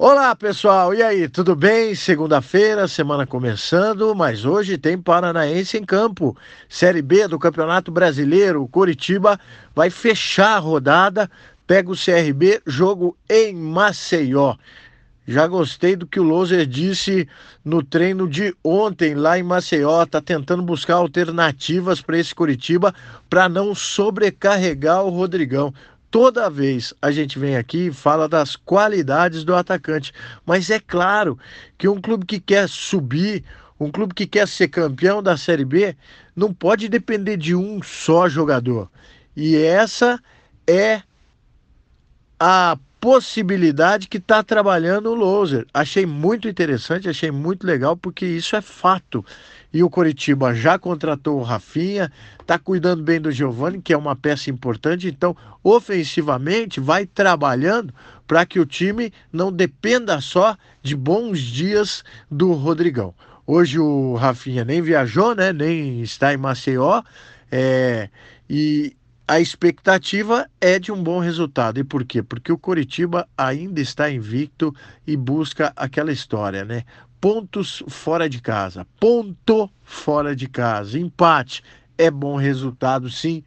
Olá pessoal, e aí, tudo bem? Segunda-feira, semana começando, mas hoje tem Paranaense em campo. Série B do Campeonato Brasileiro. Coritiba vai fechar a rodada, pega o CRB, jogo em Maceió. Já gostei do que o Loser disse no treino de ontem lá em Maceió. Tá tentando buscar alternativas para esse Curitiba para não sobrecarregar o Rodrigão toda vez a gente vem aqui e fala das qualidades do atacante. Mas é claro que um clube que quer subir, um clube que quer ser campeão da Série B, não pode depender de um só jogador. E essa é a possibilidade que está trabalhando o Loser. Achei muito interessante, achei muito legal, porque isso é fato. E o Coritiba já contratou o Rafinha, está cuidando bem do Giovani, que é uma peça importante. Então, ofensivamente, vai trabalhando para que o time não dependa só de bons dias do Rodrigão. Hoje o Rafinha nem viajou, né? Nem está em Maceió. É, e a expectativa é de um bom resultado. E por quê? Porque o Coritiba ainda está invicto e busca aquela história, né? Pontos fora de casa. Ponto fora de casa. Empate é bom resultado, sim.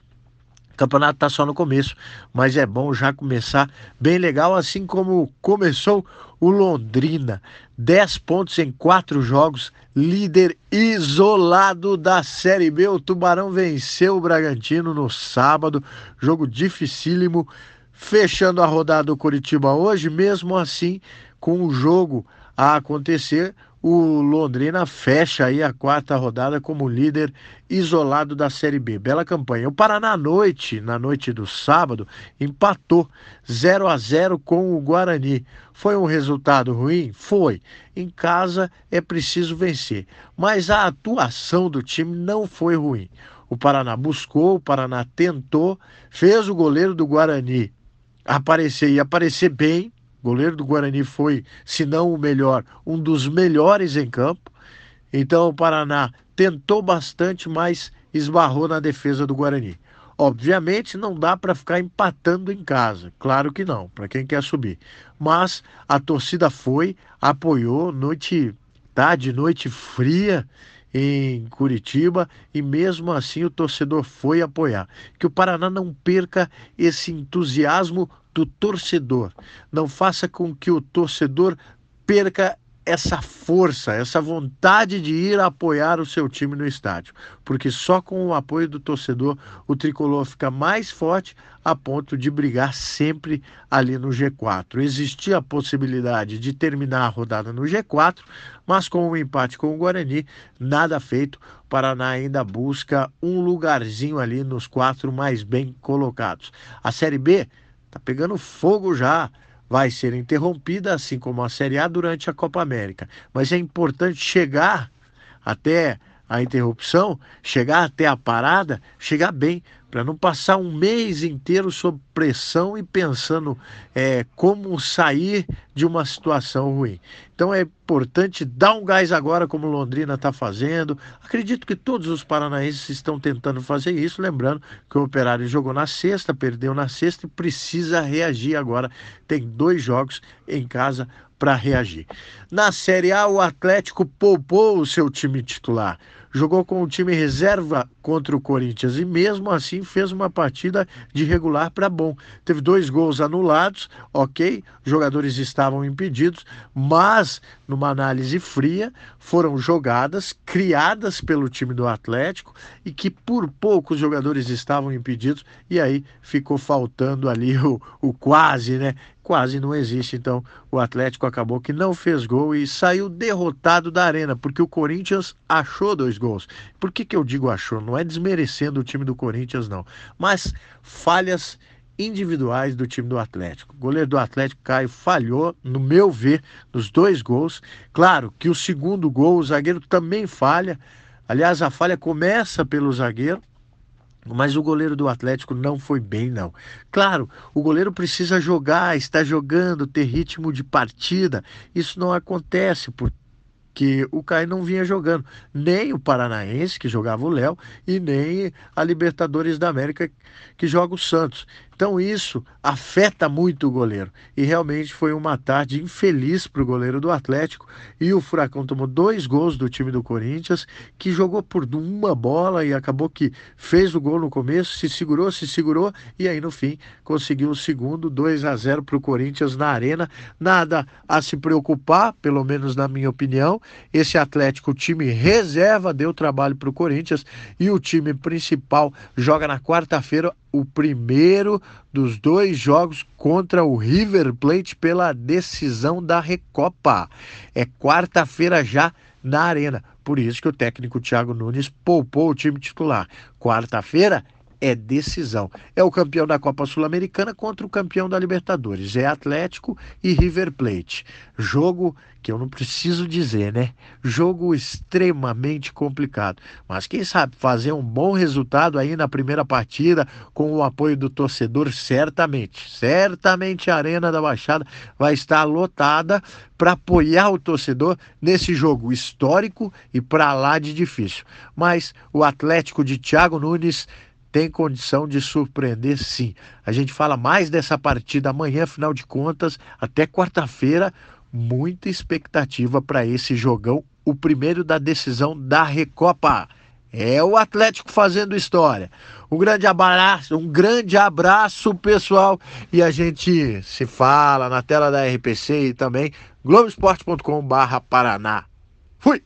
O campeonato está só no começo, mas é bom já começar bem legal, assim como começou o Londrina. 10 pontos em quatro jogos, líder isolado da Série B. O Tubarão venceu o Bragantino no sábado, jogo dificílimo. Fechando a rodada do Curitiba hoje, mesmo assim, com o jogo a acontecer, o Londrina fecha aí a quarta rodada como líder isolado da Série B. Bela campanha. O Paraná à noite, na noite do sábado, empatou 0 a 0 com o Guarani. Foi um resultado ruim? Foi. Em casa é preciso vencer, mas a atuação do time não foi ruim. O Paraná buscou, o Paraná tentou, fez o goleiro do Guarani aparecer e aparecer bem, goleiro do Guarani foi, se não o melhor, um dos melhores em campo. Então o Paraná tentou bastante, mas esbarrou na defesa do Guarani. Obviamente não dá para ficar empatando em casa, claro que não, para quem quer subir. Mas a torcida foi, apoiou, noite, tarde, noite fria em Curitiba e mesmo assim o torcedor foi apoiar. Que o Paraná não perca esse entusiasmo do torcedor. Não faça com que o torcedor perca essa força, essa vontade de ir apoiar o seu time no estádio, porque só com o apoio do torcedor o tricolor fica mais forte a ponto de brigar sempre ali no G4. Existia a possibilidade de terminar a rodada no G4, mas com o um empate com o Guarani, nada feito. Paraná ainda busca um lugarzinho ali nos quatro mais bem colocados. A Série B Tá pegando fogo já. Vai ser interrompida, assim como a Série A, durante a Copa América. Mas é importante chegar até a interrupção, chegar até a parada, chegar bem, para não passar um mês inteiro sob pressão e pensando é, como sair de uma situação ruim. Então é importante dar um gás agora, como Londrina está fazendo. Acredito que todos os paranaenses estão tentando fazer isso, lembrando que o Operário jogou na sexta, perdeu na sexta e precisa reagir agora. Tem dois jogos em casa para reagir. Na Série A, o Atlético poupou o seu time titular jogou com o time reserva contra o Corinthians e mesmo assim fez uma partida de regular para bom. Teve dois gols anulados, ok, jogadores estavam impedidos, mas numa análise fria foram jogadas criadas pelo time do Atlético e que por pouco os jogadores estavam impedidos e aí ficou faltando ali o, o quase, né? Quase não existe. Então, o Atlético acabou que não fez gol e saiu derrotado da arena, porque o Corinthians achou dois gols. Por que, que eu digo achou? Não é desmerecendo o time do Corinthians, não. Mas falhas individuais do time do Atlético. O goleiro do Atlético, Caio, falhou, no meu ver, nos dois gols. Claro que o segundo gol, o zagueiro também falha. Aliás, a falha começa pelo zagueiro mas o goleiro do Atlético não foi bem, não. Claro, o goleiro precisa jogar, está jogando, ter ritmo de partida. Isso não acontece porque o Caio não vinha jogando. Nem o Paranaense, que jogava o Léo, e nem a Libertadores da América, que joga o Santos. Então isso afeta muito o goleiro. E realmente foi uma tarde infeliz para o goleiro do Atlético. E o Furacão tomou dois gols do time do Corinthians, que jogou por uma bola e acabou que fez o gol no começo, se segurou, se segurou e aí no fim conseguiu o segundo 2 a 0 para o Corinthians na arena. Nada a se preocupar, pelo menos na minha opinião. Esse Atlético, time reserva, deu trabalho para o Corinthians e o time principal joga na quarta-feira o primeiro dos dois jogos contra o River Plate pela decisão da Recopa. É quarta-feira já na Arena. Por isso que o técnico Thiago Nunes poupou o time titular. Quarta-feira é decisão. É o campeão da Copa Sul-Americana contra o campeão da Libertadores. É Atlético e River Plate. Jogo que eu não preciso dizer, né? Jogo extremamente complicado. Mas quem sabe fazer um bom resultado aí na primeira partida com o apoio do torcedor, certamente. Certamente a Arena da Baixada vai estar lotada para apoiar o torcedor nesse jogo histórico e para lá de difícil. Mas o Atlético de Thiago Nunes tem condição de surpreender sim. A gente fala mais dessa partida amanhã, afinal de contas, até quarta-feira, muita expectativa para esse jogão, o primeiro da decisão da Recopa. É o Atlético fazendo história. Um grande abraço, um grande abraço, pessoal. E a gente se fala na tela da RPC e também globoesporte.com/paraná. Fui.